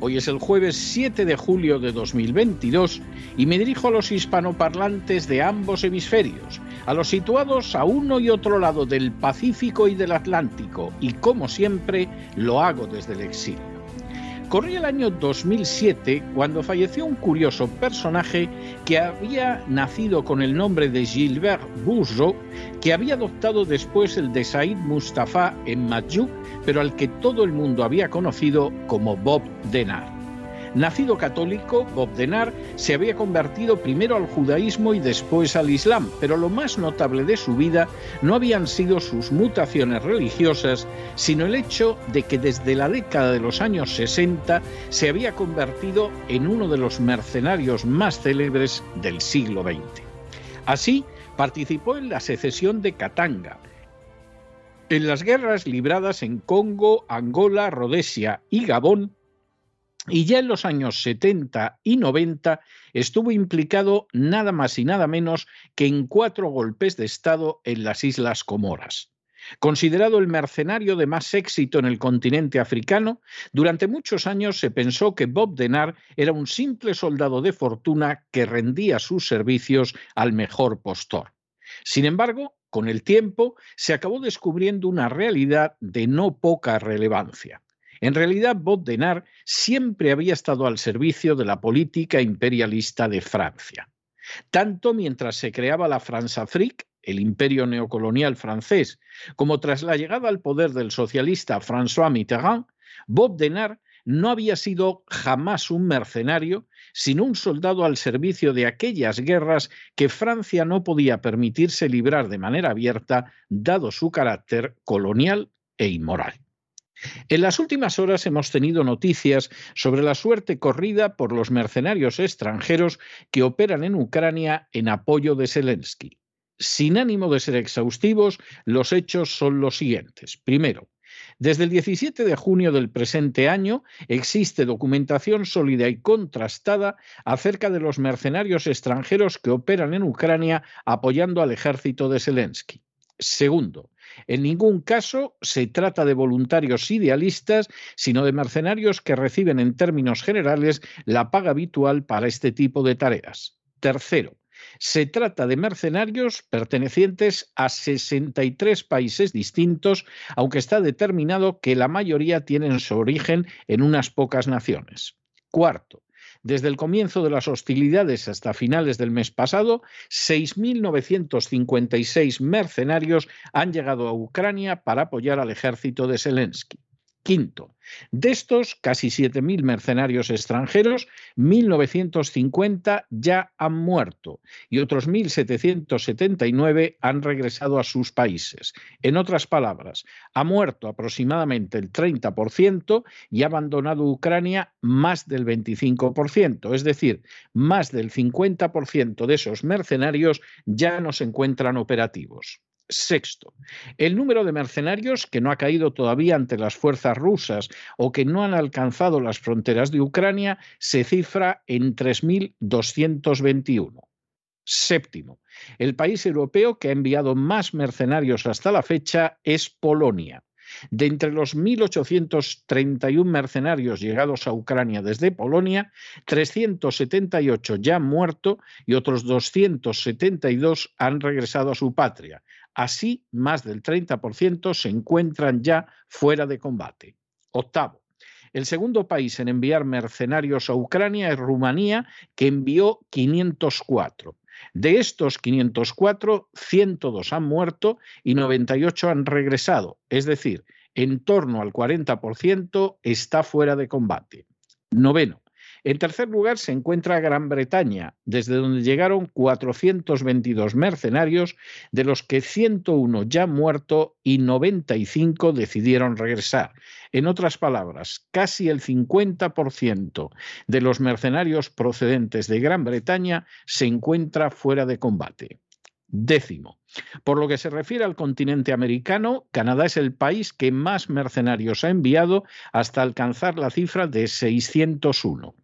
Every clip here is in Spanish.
hoy es el jueves 7 de julio de 2022 y me dirijo a los hispanoparlantes de ambos hemisferios a los situados a uno y otro lado del Pacífico y del Atlántico, y como siempre lo hago desde el exilio. Corría el año 2007 cuando falleció un curioso personaje que había nacido con el nombre de Gilbert Bourgeot, que había adoptado después el de Said Mustafa en Majuk, pero al que todo el mundo había conocido como Bob Denard. Nacido católico, Bob Denard se había convertido primero al judaísmo y después al islam, pero lo más notable de su vida no habían sido sus mutaciones religiosas, sino el hecho de que desde la década de los años 60 se había convertido en uno de los mercenarios más célebres del siglo XX. Así, participó en la secesión de Katanga, en las guerras libradas en Congo, Angola, Rhodesia y Gabón y ya en los años 70 y 90 estuvo implicado nada más y nada menos que en cuatro golpes de Estado en las Islas Comoras. Considerado el mercenario de más éxito en el continente africano, durante muchos años se pensó que Bob Denard era un simple soldado de fortuna que rendía sus servicios al mejor postor. Sin embargo, con el tiempo se acabó descubriendo una realidad de no poca relevancia. En realidad, Baudenard siempre había estado al servicio de la política imperialista de Francia. Tanto mientras se creaba la France-Afrique, el imperio neocolonial francés, como tras la llegada al poder del socialista François Mitterrand, Baudenard no había sido jamás un mercenario, sino un soldado al servicio de aquellas guerras que Francia no podía permitirse librar de manera abierta, dado su carácter colonial e inmoral. En las últimas horas hemos tenido noticias sobre la suerte corrida por los mercenarios extranjeros que operan en Ucrania en apoyo de Zelensky. Sin ánimo de ser exhaustivos, los hechos son los siguientes. Primero, desde el 17 de junio del presente año existe documentación sólida y contrastada acerca de los mercenarios extranjeros que operan en Ucrania apoyando al ejército de Zelensky. Segundo, en ningún caso se trata de voluntarios idealistas, sino de mercenarios que reciben en términos generales la paga habitual para este tipo de tareas. Tercero, se trata de mercenarios pertenecientes a 63 países distintos, aunque está determinado que la mayoría tienen su origen en unas pocas naciones. Cuarto, desde el comienzo de las hostilidades hasta finales del mes pasado, 6.956 mercenarios han llegado a Ucrania para apoyar al ejército de Zelensky. Quinto, de estos casi 7.000 mercenarios extranjeros, 1.950 ya han muerto y otros 1.779 han regresado a sus países. En otras palabras, ha muerto aproximadamente el 30% y ha abandonado Ucrania más del 25%, es decir, más del 50% de esos mercenarios ya no se encuentran operativos. Sexto, el número de mercenarios que no ha caído todavía ante las fuerzas rusas o que no han alcanzado las fronteras de Ucrania se cifra en 3.221. Séptimo, el país europeo que ha enviado más mercenarios hasta la fecha es Polonia. De entre los 1.831 mercenarios llegados a Ucrania desde Polonia, 378 ya han muerto y otros 272 han regresado a su patria, Así, más del 30% se encuentran ya fuera de combate. Octavo. El segundo país en enviar mercenarios a Ucrania es Rumanía, que envió 504. De estos 504, 102 han muerto y 98 han regresado, es decir, en torno al 40% está fuera de combate. Noveno. En tercer lugar se encuentra Gran Bretaña, desde donde llegaron 422 mercenarios, de los que 101 ya muerto y 95 decidieron regresar. En otras palabras, casi el 50% de los mercenarios procedentes de Gran Bretaña se encuentra fuera de combate. Décimo. Por lo que se refiere al continente americano, Canadá es el país que más mercenarios ha enviado hasta alcanzar la cifra de 601.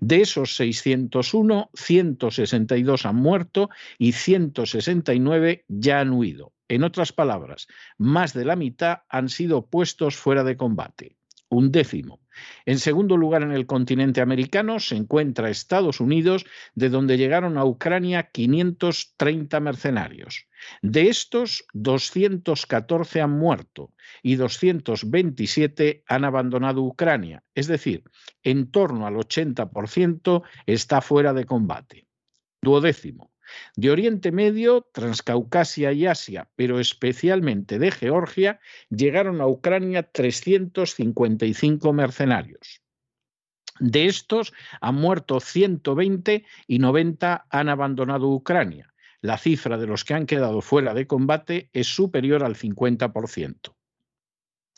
De esos 601, 162 han muerto y 169 ya han huido. En otras palabras, más de la mitad han sido puestos fuera de combate. Un décimo. En segundo lugar, en el continente americano se encuentra Estados Unidos, de donde llegaron a Ucrania 530 mercenarios. De estos, 214 han muerto y 227 han abandonado Ucrania, es decir, en torno al 80% está fuera de combate. Duodécimo. De Oriente Medio, Transcaucasia y Asia, pero especialmente de Georgia, llegaron a Ucrania 355 mercenarios. De estos han muerto 120 y 90 han abandonado Ucrania la cifra de los que han quedado fuera de combate es superior al 50%.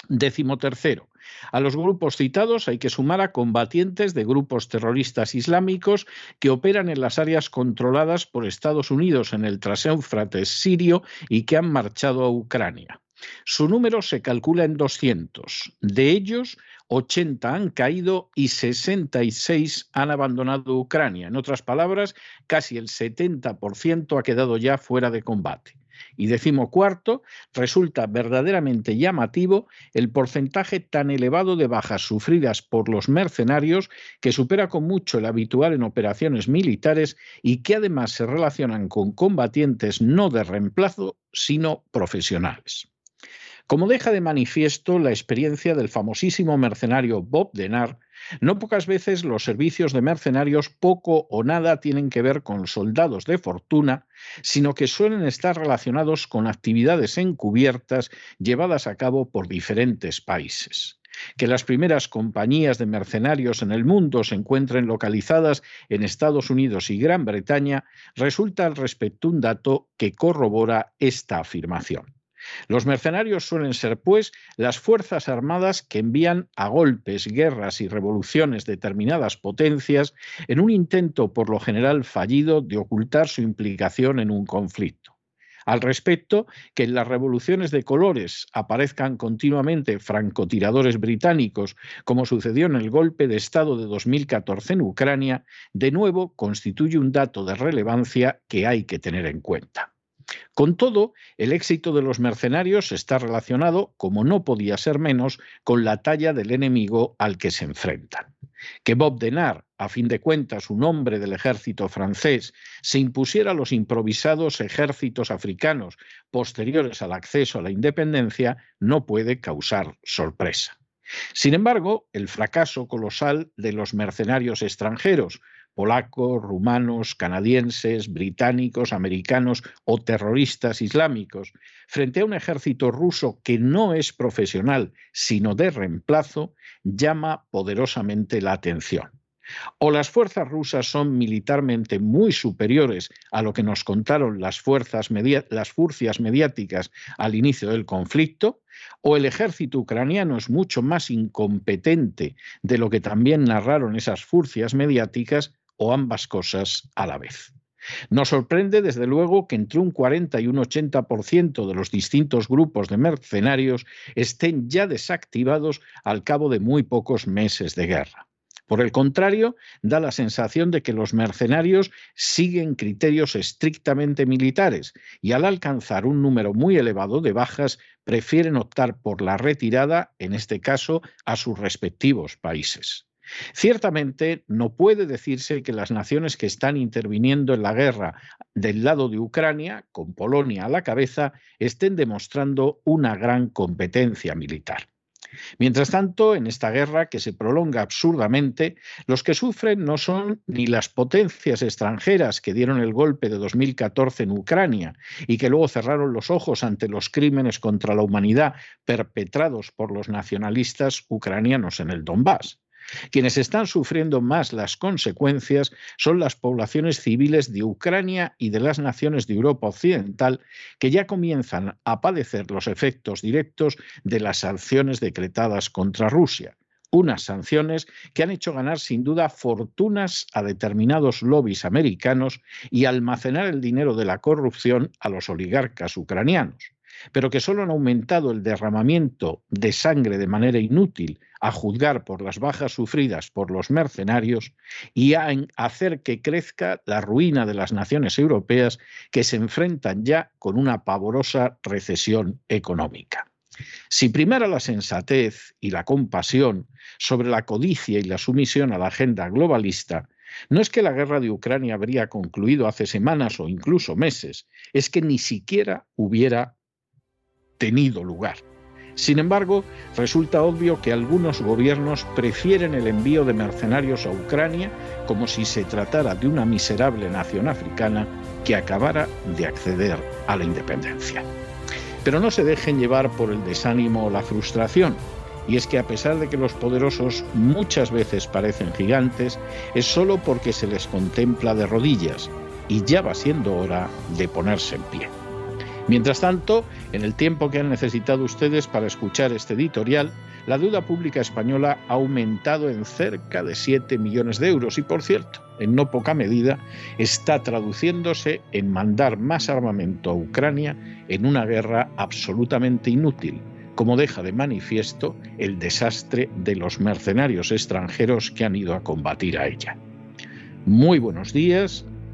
Décimo tercero. A los grupos citados hay que sumar a combatientes de grupos terroristas islámicos que operan en las áreas controladas por Estados Unidos en el Traséufrates sirio y que han marchado a Ucrania. Su número se calcula en 200. De ellos, 80 han caído y 66 han abandonado Ucrania. En otras palabras, casi el 70% ha quedado ya fuera de combate. Y decimocuarto, resulta verdaderamente llamativo el porcentaje tan elevado de bajas sufridas por los mercenarios que supera con mucho el habitual en operaciones militares y que además se relacionan con combatientes no de reemplazo, sino profesionales. Como deja de manifiesto la experiencia del famosísimo mercenario Bob Denard, no pocas veces los servicios de mercenarios poco o nada tienen que ver con soldados de fortuna, sino que suelen estar relacionados con actividades encubiertas llevadas a cabo por diferentes países. Que las primeras compañías de mercenarios en el mundo se encuentren localizadas en Estados Unidos y Gran Bretaña resulta al respecto un dato que corrobora esta afirmación. Los mercenarios suelen ser, pues, las fuerzas armadas que envían a golpes, guerras y revoluciones determinadas potencias en un intento por lo general fallido de ocultar su implicación en un conflicto. Al respecto, que en las revoluciones de colores aparezcan continuamente francotiradores británicos, como sucedió en el golpe de Estado de 2014 en Ucrania, de nuevo constituye un dato de relevancia que hay que tener en cuenta. Con todo, el éxito de los mercenarios está relacionado, como no podía ser menos, con la talla del enemigo al que se enfrentan. Que Bob Denard, a fin de cuentas un hombre del ejército francés, se impusiera a los improvisados ejércitos africanos posteriores al acceso a la independencia no puede causar sorpresa. Sin embargo, el fracaso colosal de los mercenarios extranjeros, polacos, rumanos, canadienses, británicos, americanos o terroristas islámicos, frente a un ejército ruso que no es profesional, sino de reemplazo, llama poderosamente la atención. O las fuerzas rusas son militarmente muy superiores a lo que nos contaron las, fuerzas las mediáticas al inicio del conflicto, o el ejército ucraniano es mucho más incompetente de lo que también narraron esas furcias mediáticas, o ambas cosas a la vez. Nos sorprende, desde luego, que entre un 40 y un 80% de los distintos grupos de mercenarios estén ya desactivados al cabo de muy pocos meses de guerra. Por el contrario, da la sensación de que los mercenarios siguen criterios estrictamente militares y al alcanzar un número muy elevado de bajas prefieren optar por la retirada, en este caso, a sus respectivos países. Ciertamente no puede decirse que las naciones que están interviniendo en la guerra del lado de Ucrania, con Polonia a la cabeza, estén demostrando una gran competencia militar. Mientras tanto, en esta guerra que se prolonga absurdamente, los que sufren no son ni las potencias extranjeras que dieron el golpe de 2014 en Ucrania y que luego cerraron los ojos ante los crímenes contra la humanidad perpetrados por los nacionalistas ucranianos en el Donbass. Quienes están sufriendo más las consecuencias son las poblaciones civiles de Ucrania y de las naciones de Europa Occidental que ya comienzan a padecer los efectos directos de las sanciones decretadas contra Rusia. Unas sanciones que han hecho ganar sin duda fortunas a determinados lobbies americanos y almacenar el dinero de la corrupción a los oligarcas ucranianos pero que solo han aumentado el derramamiento de sangre de manera inútil, a juzgar por las bajas sufridas por los mercenarios, y a hacer que crezca la ruina de las naciones europeas que se enfrentan ya con una pavorosa recesión económica. Si primera la sensatez y la compasión sobre la codicia y la sumisión a la agenda globalista, no es que la guerra de Ucrania habría concluido hace semanas o incluso meses, es que ni siquiera hubiera tenido lugar. Sin embargo, resulta obvio que algunos gobiernos prefieren el envío de mercenarios a Ucrania como si se tratara de una miserable nación africana que acabara de acceder a la independencia. Pero no se dejen llevar por el desánimo o la frustración. Y es que a pesar de que los poderosos muchas veces parecen gigantes, es solo porque se les contempla de rodillas y ya va siendo hora de ponerse en pie. Mientras tanto, en el tiempo que han necesitado ustedes para escuchar este editorial, la deuda pública española ha aumentado en cerca de 7 millones de euros y, por cierto, en no poca medida, está traduciéndose en mandar más armamento a Ucrania en una guerra absolutamente inútil, como deja de manifiesto el desastre de los mercenarios extranjeros que han ido a combatir a ella. Muy buenos días